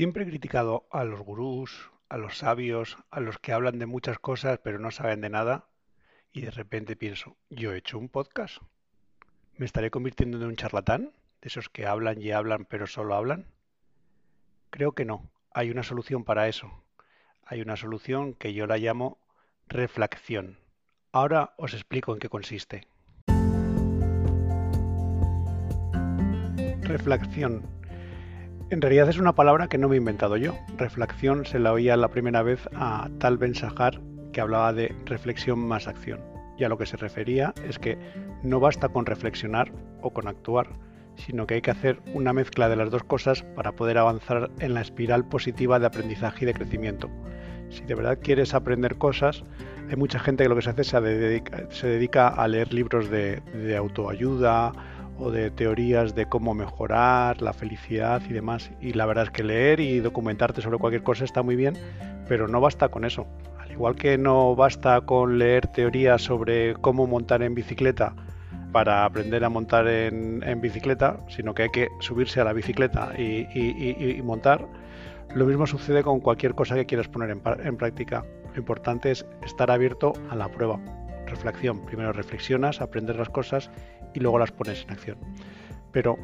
Siempre he criticado a los gurús, a los sabios, a los que hablan de muchas cosas pero no saben de nada, y de repente pienso, ¿yo he hecho un podcast? ¿Me estaré convirtiendo en un charlatán? ¿De esos que hablan y hablan pero solo hablan? Creo que no. Hay una solución para eso. Hay una solución que yo la llamo reflexión. Ahora os explico en qué consiste. Reflexión en realidad es una palabra que no me he inventado yo. Reflexión se la oía la primera vez a Tal Ben Sahar, que hablaba de reflexión más acción. Y a lo que se refería es que no basta con reflexionar o con actuar, sino que hay que hacer una mezcla de las dos cosas para poder avanzar en la espiral positiva de aprendizaje y de crecimiento. Si de verdad quieres aprender cosas, hay mucha gente que lo que se hace se dedica, se dedica a leer libros de, de autoayuda o de teorías de cómo mejorar la felicidad y demás. Y la verdad es que leer y documentarte sobre cualquier cosa está muy bien, pero no basta con eso. Al igual que no basta con leer teorías sobre cómo montar en bicicleta para aprender a montar en, bicicleta, sino que hay que subirse a la bicicleta y, montar. Lo mismo sucede con cualquier cosa que quieras poner en, en práctica. Lo importante es estar abierto a la prueba reflexión. Primero reflexionas, aprendes las cosas y luego las pones en acción. Pero,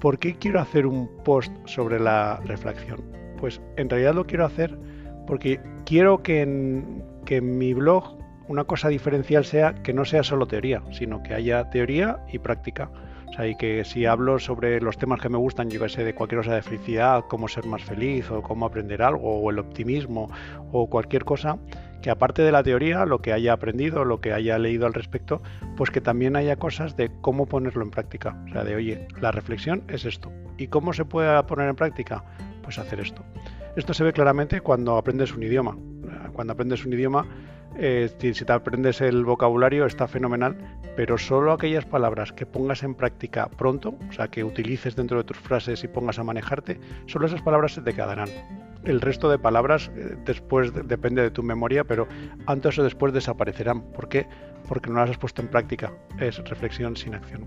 ¿por qué quiero hacer un post sobre la reflexión? Pues en realidad lo quiero hacer porque quiero que en, que en mi blog una cosa diferencial sea que no sea solo teoría, sino que haya teoría y práctica. O sea, y que si hablo sobre los temas que me gustan, yo que sé, de cualquier cosa de felicidad, cómo ser más feliz, o cómo aprender algo, o el optimismo, o cualquier cosa, que aparte de la teoría, lo que haya aprendido, lo que haya leído al respecto, pues que también haya cosas de cómo ponerlo en práctica. O sea, de oye, la reflexión es esto. ¿Y cómo se puede poner en práctica? Pues hacer esto. Esto se ve claramente cuando aprendes un idioma. Cuando aprendes un idioma, eh, si, te aprendes el vocabulario está fenomenal, pero solo aquellas palabras que pongas en práctica pronto, o sea, que utilices dentro de tus frases y pongas a manejarte, solo esas palabras se te quedarán. El resto de palabras eh, después depende de tu memoria, pero antes o después desaparecerán. ¿Por qué? Porque no las has puesto en práctica. Es reflexión sin acción.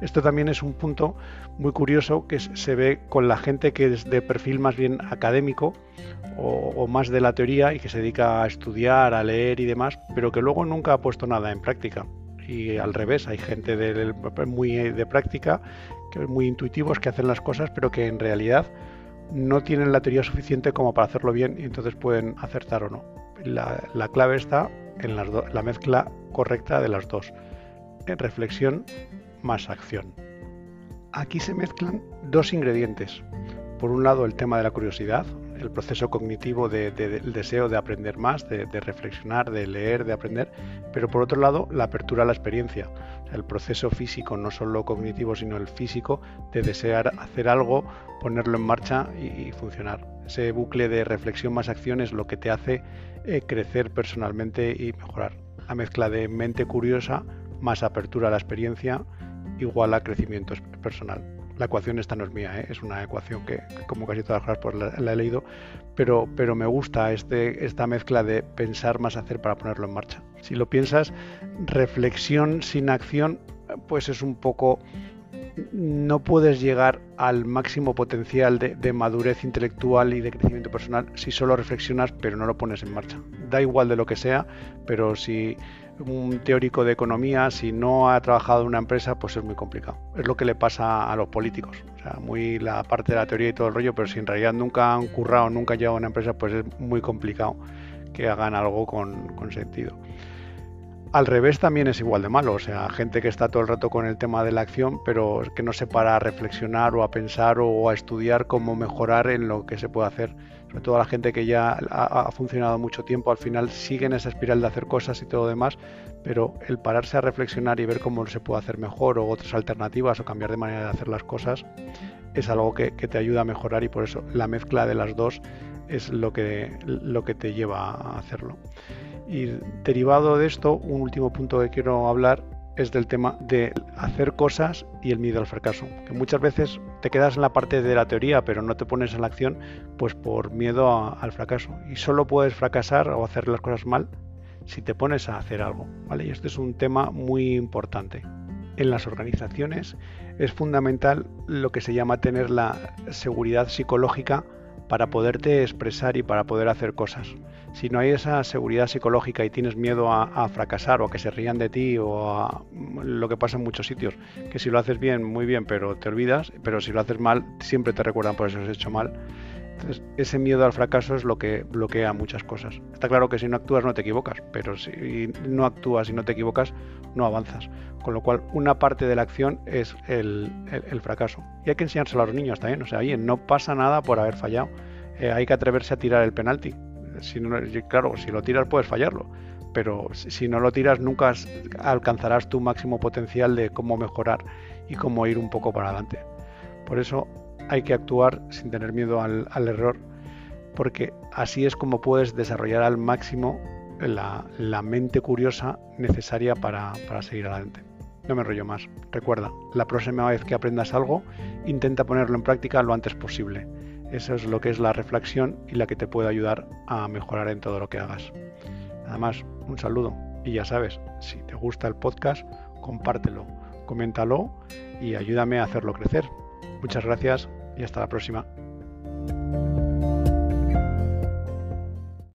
Esto también es un punto muy curioso que se ve con la gente que es de perfil más bien académico o, más de la teoría y que se dedica a estudiar, a leer y demás, pero que luego nunca ha puesto nada en práctica. Y al revés, hay gente muy de práctica, que muy intuitivos, que hacen las cosas, pero que en realidad no tienen la teoría suficiente como para hacerlo bien y entonces pueden acertar o no. La, clave está en la mezcla correcta de las dos. En reflexión más acción. Aquí se mezclan dos ingredientes. Por un lado el tema de la curiosidad, el proceso cognitivo del deseo de aprender más, de, reflexionar, de leer, de aprender, pero por otro lado la apertura a la experiencia, el proceso físico, no solo cognitivo, sino el físico, de desear hacer algo, ponerlo en marcha y, funcionar. Ese bucle de reflexión más acción es lo que te hace eh, crecer personalmente y mejorar. La mezcla de mente curiosa más apertura a la experiencia igual a crecimiento personal. La ecuación esta no es mía, ¿eh? es una ecuación que, como casi todas las cosas, pues la, he leído, pero, pero me gusta este, esta mezcla de pensar más hacer para ponerlo en marcha. Si lo piensas, reflexión sin acción, pues es un poco no puedes llegar al máximo potencial de, madurez intelectual y de crecimiento personal si solo reflexionas pero no lo pones en marcha. Da igual de lo que sea, pero si un teórico de economía, si no ha trabajado en una empresa, pues es muy complicado. Es lo que le pasa a los políticos. O sea, muy la parte de la teoría y todo el rollo, pero si en realidad nunca han currado, nunca han llegado a una empresa, pues es muy complicado que hagan algo con, con sentido. Al revés también es igual de malo, o sea, gente que está todo el rato con el tema de la acción, pero que no se para a reflexionar o a pensar o a estudiar cómo mejorar en lo que se puede hacer. Sobre todo la gente que ya ha, funcionado mucho tiempo, al final sigue en esa espiral de hacer cosas y todo lo demás, pero el pararse a reflexionar y ver cómo se puede hacer mejor o otras alternativas o cambiar de manera de hacer las cosas es algo que, que te ayuda a mejorar y por eso la mezcla de las dos es lo que, lo que te lleva a hacerlo. Y derivado de esto, un último punto que quiero hablar es del tema de hacer cosas y el miedo al fracaso. Que muchas veces te quedas en la parte de la teoría, pero no te pones en la acción, pues por miedo al fracaso. Y solo puedes fracasar o hacer las cosas mal si te pones a hacer algo. ¿vale? Y este es un tema muy importante. En las organizaciones es fundamental lo que se llama tener la seguridad psicológica para poderte expresar y para poder hacer cosas. Si no hay esa seguridad psicológica y tienes miedo a, fracasar o a que se rían de ti o a lo que pasa en muchos sitios, que si lo haces bien, muy bien, pero te olvidas, pero si lo haces mal, siempre te recuerdan por eso has hecho mal. Ese miedo al fracaso es lo que bloquea muchas cosas. Está claro que si no actúas no te equivocas, pero si no actúas y no te equivocas, no avanzas. Con lo cual, una parte de la acción es el, fracaso. Y hay que enseñárselo a los niños también. O sea, oye, no pasa nada por haber fallado. Eh, hay que atreverse a tirar el penalti. Si no, claro, si lo tiras puedes fallarlo. Pero si no lo tiras, nunca alcanzarás tu máximo potencial de cómo mejorar y cómo ir un poco para adelante. Por eso hay que actuar sin tener miedo al, error, porque así es como puedes desarrollar al máximo la, mente curiosa necesaria para, para seguir adelante. No me enrollo más. Recuerda, la próxima vez que aprendas algo, intenta ponerlo en práctica lo antes posible. Eso es lo que es la reflexión y la que te puede ayudar a mejorar en todo lo que hagas. Nada más, un saludo. Y ya sabes, si te gusta el podcast, compártelo, coméntalo y ayúdame a hacerlo crecer. Muchas gracias y hasta la próxima.